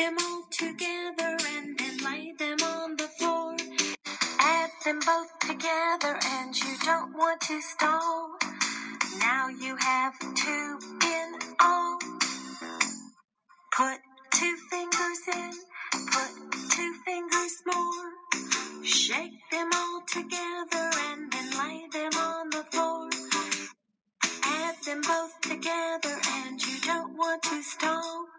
them all together and then lay them on the floor. Add them both together and you don't want to stall. Now you have two in all. Put two fingers in, put two fingers more. Shake them all together and then lay them on the floor. Add them both together and you don't want to stall.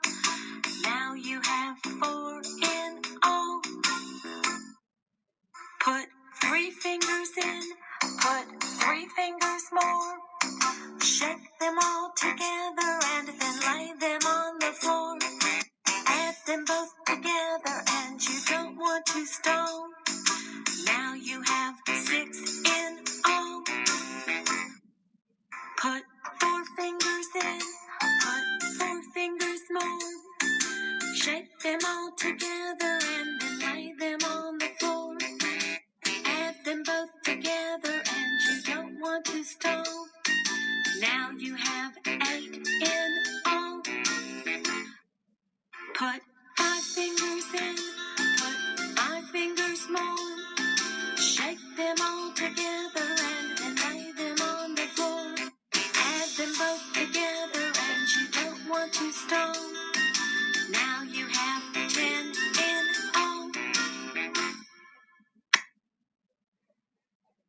Three fingers in, put three fingers more. Shake them all together and then lay them on the floor. Add them both together and you don't want to stall. Now you have six in all. Put four fingers in, put four fingers more. Shake them all together and together and you don't want to stall. Now you have eight in all. Put